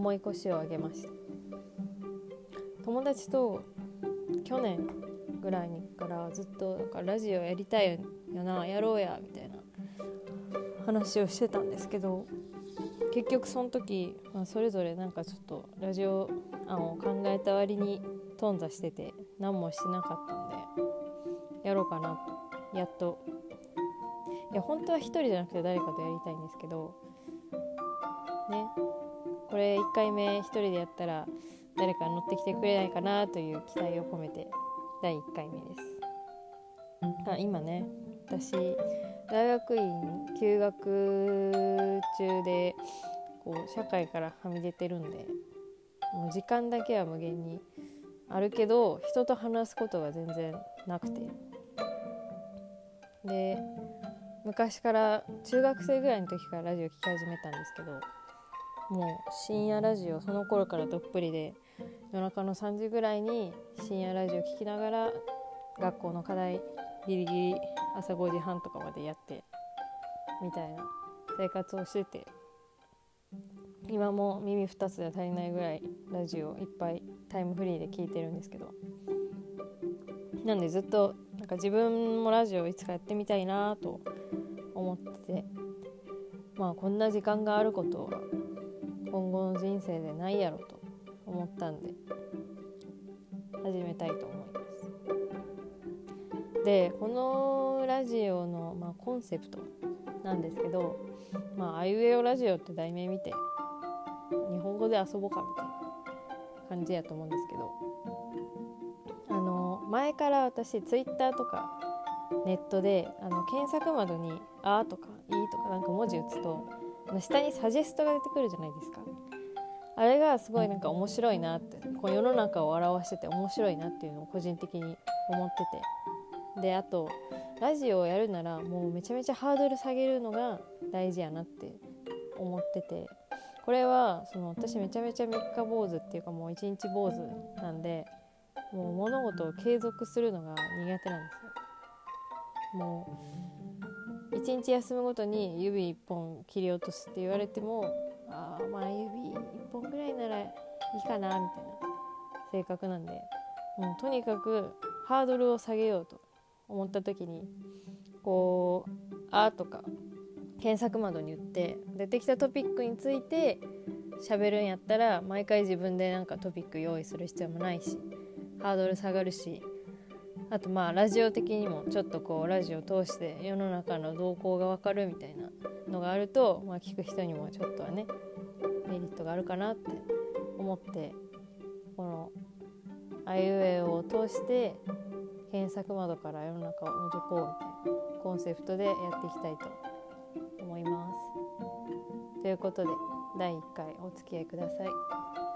重い腰を上げました。友達と去年ぐらいにからずっとなんかラジオやりたいよなやろうやみたいな話をしてたんですけど結局その時、まあ、それぞれなんかちょっとラジオ案を考えた割に頓挫してて何もしてなかったんでやろうかなとやっと。いや本当は1人じゃなくて誰かとやりたいんですけどね。これ1回目1人でやったら誰か乗ってきてくれないかなという期待を込めて第1回目です。あ今ね私大学院休学中でこう社会からはみ出てるんでもう時間だけは無限にあるけど人と話すことが全然なくて。で昔から中学生ぐらいの時からラジオ聴き始めたんですけどもう深夜ラジオその頃からどっぷりで夜中の3時ぐらいに深夜ラジオ聴きながら学校の課題ギリギリ朝5時半とかまでやってみたいな生活をしてて。今も耳2つで足りないぐらいラジオいっぱいタイムフリーで聞いてるんですけど。なんでずっとなんか自分もラジオいつかやってみたいなと思ってて。まあこんな時間があることは今後の人生でないやろと思ったんで始めたいと思います。でこのラジオの、まあ、コンセプトなんですけど「まあ、あいうえおラジオ」って題名見て日本語で遊ぼうかみたいな感じやと思うんですけどあの前から私ツイッターとかネットであの検索窓に「あ」とか「い」とかなんか文字打つと下にサジェストが出てくるじゃないですか。あれがすごいなんか面白いなってこう世の中を表してて面白いなっていうのを個人的に思ってて。であとラジオをやるならもうめちゃめちゃハードル下げるのが大事やなって思ってて。これはその私めちゃめちゃ3日坊主っていうかもう1日坊主なんでもう物事を継続するのが苦手なんですよ。もう1日休むごとに指1本切り落とすって言われてもあまあ指1本ぐらいならいいかなみたいな性格なんでもうとにかくハードルを下げようと思った時にこう「あ」とか検索窓に打って出てきたトピックについて喋るんやったら毎回自分でなんかトピック用意する必要もないしハードル下がるしあとまあラジオ的にもちょっとこうラジオを通して世の中の動向が分かるみたいなのがあると、まあ、聞く人にもちょっとはねメリットがあるかなって思ってこの「あいうえお」を通して検索窓から世の中を覗こうみたいなコンセプトでやっていきたいと思います。ということで第1回お付き合いくださ。い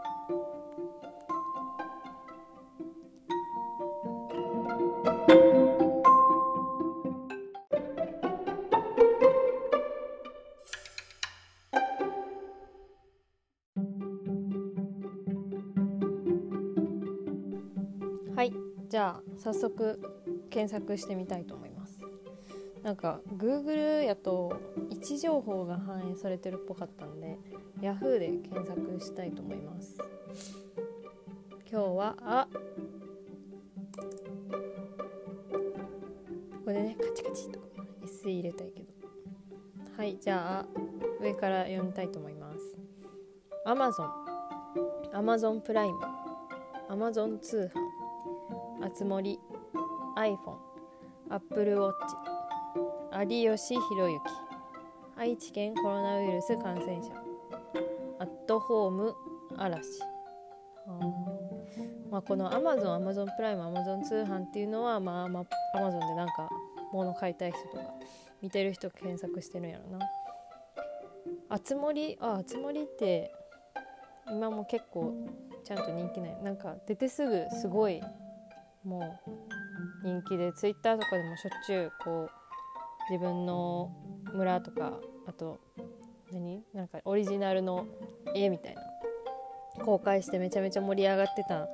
早速検索してみたいと思います。なんか Google やと位置情報が反映されてるっぽかったんで Yahoo で検索したいと思います。今日はあこれねカチカチとか SE 入れたいけど。はいじゃあ上から読みたいと思います。Amazon Amazon プライム Amazon 通販。つ森 iPhone Apple Watch 有吉弘行愛知県コロナウイルス感染者アットホーム嵐。まあ、この Amazon、Amazon プライム、Amazon 通販っていうのは、まあ、まあ、Amazon でなんか物買いたい人とか見てる人検索してるんやろな。あつ森ああつ森って今も結構ちゃんと人気ない。なんか出てすぐすごいもう人気で Twitter とかでもしょっちゅうこう自分の村とかあと何なんかオリジナルの絵みたいな公開してめちゃめちゃ盛り上がってた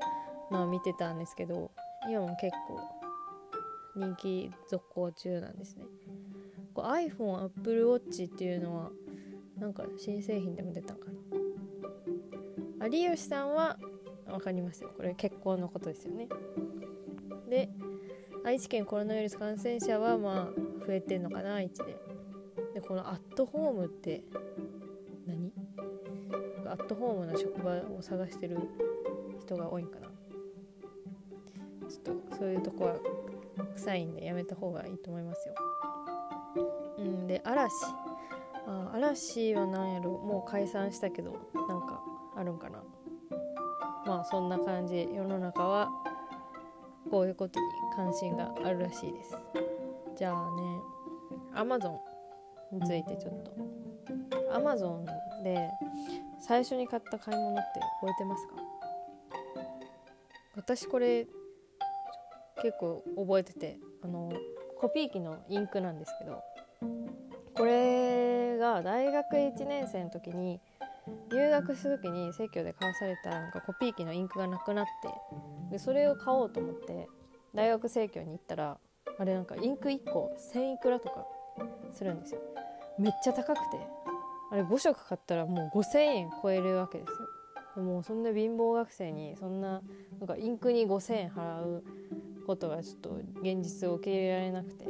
のを見てたんですけど今も結構人気続行中なんですね。iPhone、Apple Watch っていうのはなんか新製品でも出たんかな？有吉さんは分かりますよ。これ結婚のことですよね。で愛知県コロナウイルス感染者はまあ増えてんのかな愛知で。でこのアットホームって何？アットホームな職場を探してる人が多いんかな。ちょっとそういうとこは臭いんでやめた方がいいと思いますよ。うんで嵐。あ嵐は何やろ。もう解散したけどなんかあるんかな。まあそんな感じ。世の中はこういうことに関心があるらしいです。じゃあねアマゾンについてちょっと。アマゾンで最初に買った買い物って覚えてますか？私これ結構覚えててあのコピー機のインクなんですけど。これが大学1年生の時に入学した時に生協で買わされたなんかコピー機のインクがなくなってでそれを買おうと思って大学生協に行ったらあれなんかインク1個1000いくらとかするんですよ。めっちゃ高くてあれ5色買ったらもう5000円超えるわけですよ。でもそんな貧乏学生にそんななんかインクに5000円払うことがちょっと現実を受け入れられなくて。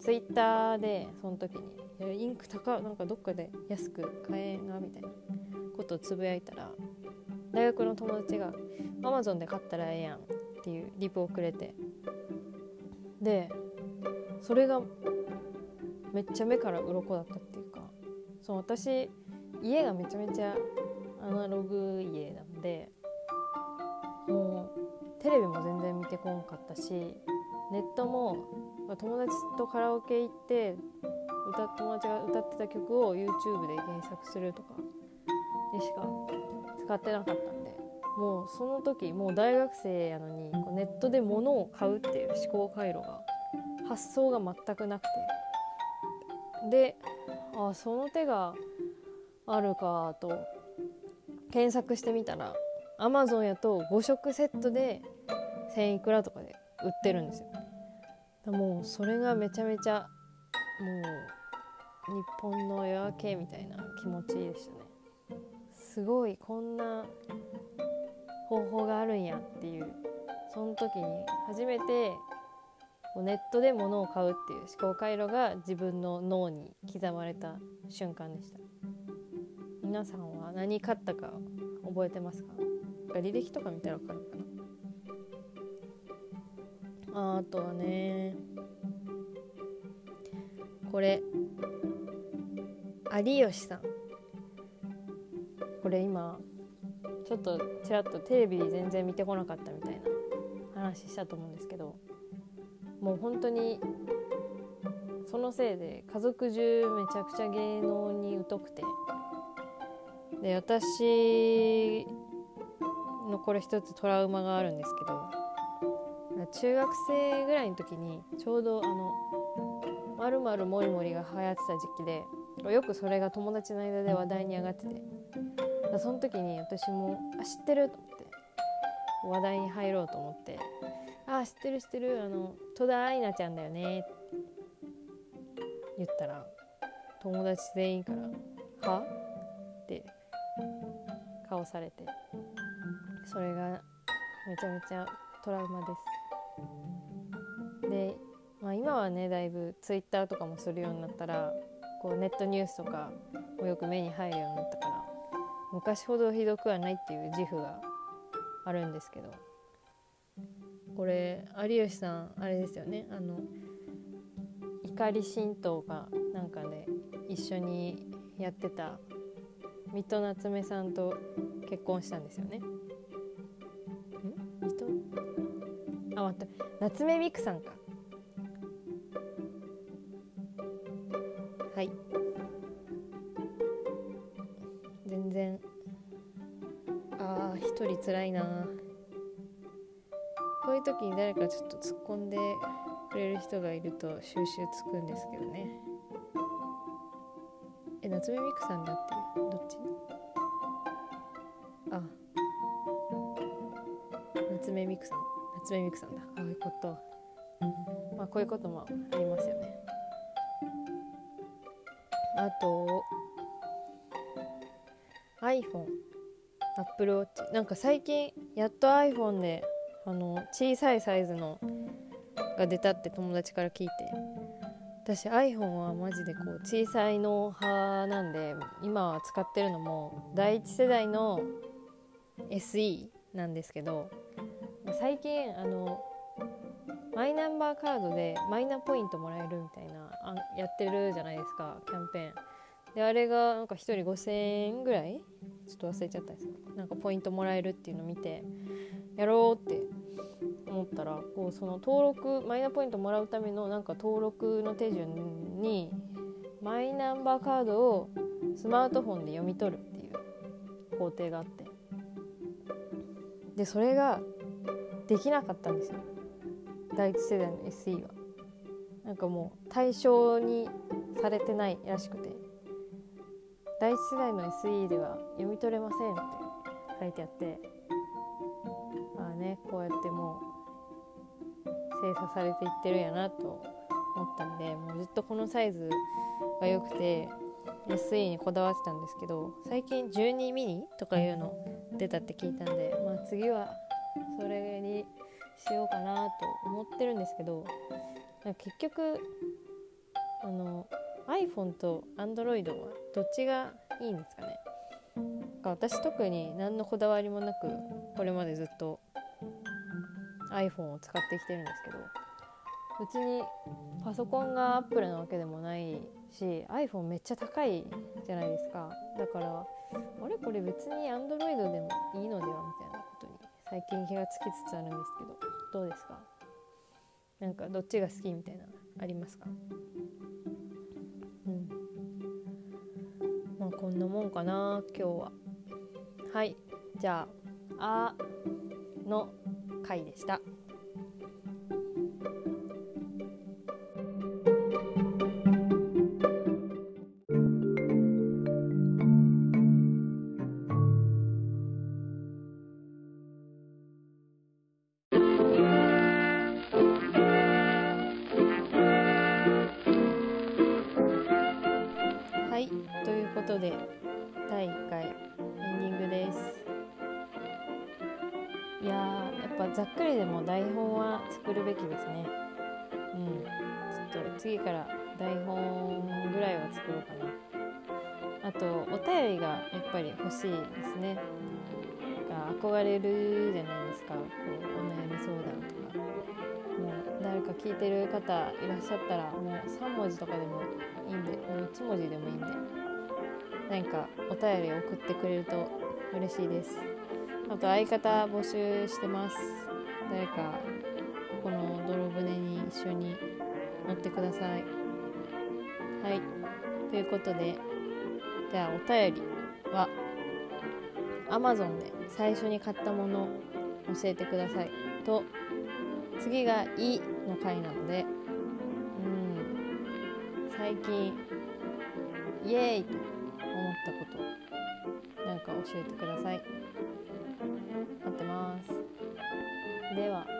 ツイッターでその時に「インク高なんかどっかで安く買えんな」みたいなことをつぶやいたら大学の友達が「アマゾンで買ったらええやん」っていうリプをくれて。でそれがめっちゃ目から鱗だったっていうかそう私家がめちゃめちゃアナログ家なんでもうテレビも全然見てこんかったしネットも友達とカラオケ行って歌友達が歌ってた曲を YouTube で検索するとかでしか使ってなかったんでもうその時もう大学生やのにこうネットで物を買うっていう思考回路が発想が全くなくて。であその手があるかと検索してみたら Amazon やと5色セットで1000いくらとかで売ってるんですよ。もうそれがめちゃめちゃもう日本の夜明けみたいな気持ちでしたね。すごいこんな方法があるんやっていう。その時に初めてネットで物を買うっていう思考回路が自分の脳に刻まれた瞬間でした。皆さんは何買ったか覚えてますか？履歴とか見たら分かるかな？ああとはねこれ。有吉さん。これ今ちょっとちらっとテレビ全然見てこなかったみたいな話したと思うんですけどもう本当にそのせいで家族中めちゃくちゃ芸能に疎くてで私のこれ一つトラウマがあるんですけど中学生ぐらいの時にちょうどあの「まるまるもりもり」が流行ってた時期でよくそれが友達の間で話題に上がってて。その時に私も「あ知ってる?」と思って。話題に入ろうと思って「あ知ってる知ってる。あの戸田愛菜ちゃんだよね」って言ったら友達全員から「は?」って顔されて。それがめちゃめちゃトラウマです。で、まあ、今はねだいぶツイッターとかもするようになったらこうネットニュースとかもよく目に入るようになったから昔ほどひどくはないっていう自負があるんですけどこれ有吉さんあれですよねあの怒り神道がなんかね一緒にやってた水戸夏目さんと結婚したんですよね。ん？水戸？あ待った夏目みくさんか。はい。全然。ああ一人つらいな。こういう時に誰かちょっと突っ込んでくれる人がいると収集つくんですけどね。え夏目みくさんだってどっち？あ。夏目みくさん。夏目みくさんだ。ああいうこと。まあこういうこともありますよね。あと iPhone Apple Watch なんか最近やっと iPhone であの小さいサイズのが出たって友達から聞いて私 iPhone はマジでこう小さいの派なんで今は使ってるのも第一世代の SE なんですけど最近あのマイナンバーカードでマイナポイントもらえるみたいなあやってるじゃないですかキャンペーン。であれがなんか1人5000円ぐらい？ちょっと忘れちゃったんです。けどなんかポイントもらえるっていうのを見てやろうって思ったらこうその登録マイナポイントもらうためのなんか登録の手順にマイナンバーカードをスマートフォンで読み取るっていう工程があって。でそれができなかったんですよ。第一世代の SE は。なんかもう対象にされてないらしくて。第一世代の SE では読み取れませんって書いてあって。ああねこうやってもう精査されていってるんやなと思ったんでもうずっとこのサイズが良くて SE にこだわってたんですけど最近12ミニとかいうの出たって聞いたんで、まあ、次はそれにしようかなと思ってるんですけど結局あの iPhone と Android はどっちがいいんですかね？か私特に何のこだわりもなくこれまでずっと iPhone を使ってきてるんですけど別にパソコンが Apple なわけでもないし iPhone めっちゃ高いじゃないですか。だからあれ？これ別に Android でもいいのでは？みたいなことに最近気がつきつつあるんですけどどうですか？なんかどっちが好きみたいなありますか？うん。まあこんなもんかな今日は。はい。じゃあ「あ」の回でした。ことで第1回エンディングです。いやーやっぱざっくりでも台本は作るべきですね。うん。ちょっと次から台本ぐらいは作ろうかな。あとお便りがやっぱり欲しいですね。が憧れるじゃないですか。こうお悩み相談とか。もう誰か聞いてる方いらっしゃったらもう3文字とかでもいいんでもう1文字でもいいんで。何かお便り送ってくれると嬉しいです。あと相方募集してます。誰かこの泥船に一緒に乗ってください。はい。ということでじゃあお便りは Amazon で最初に買ったもの教えてください。と次が「い」の回なのでうん。最近イエーイと思ったことなんか教えてください。待ってます。では。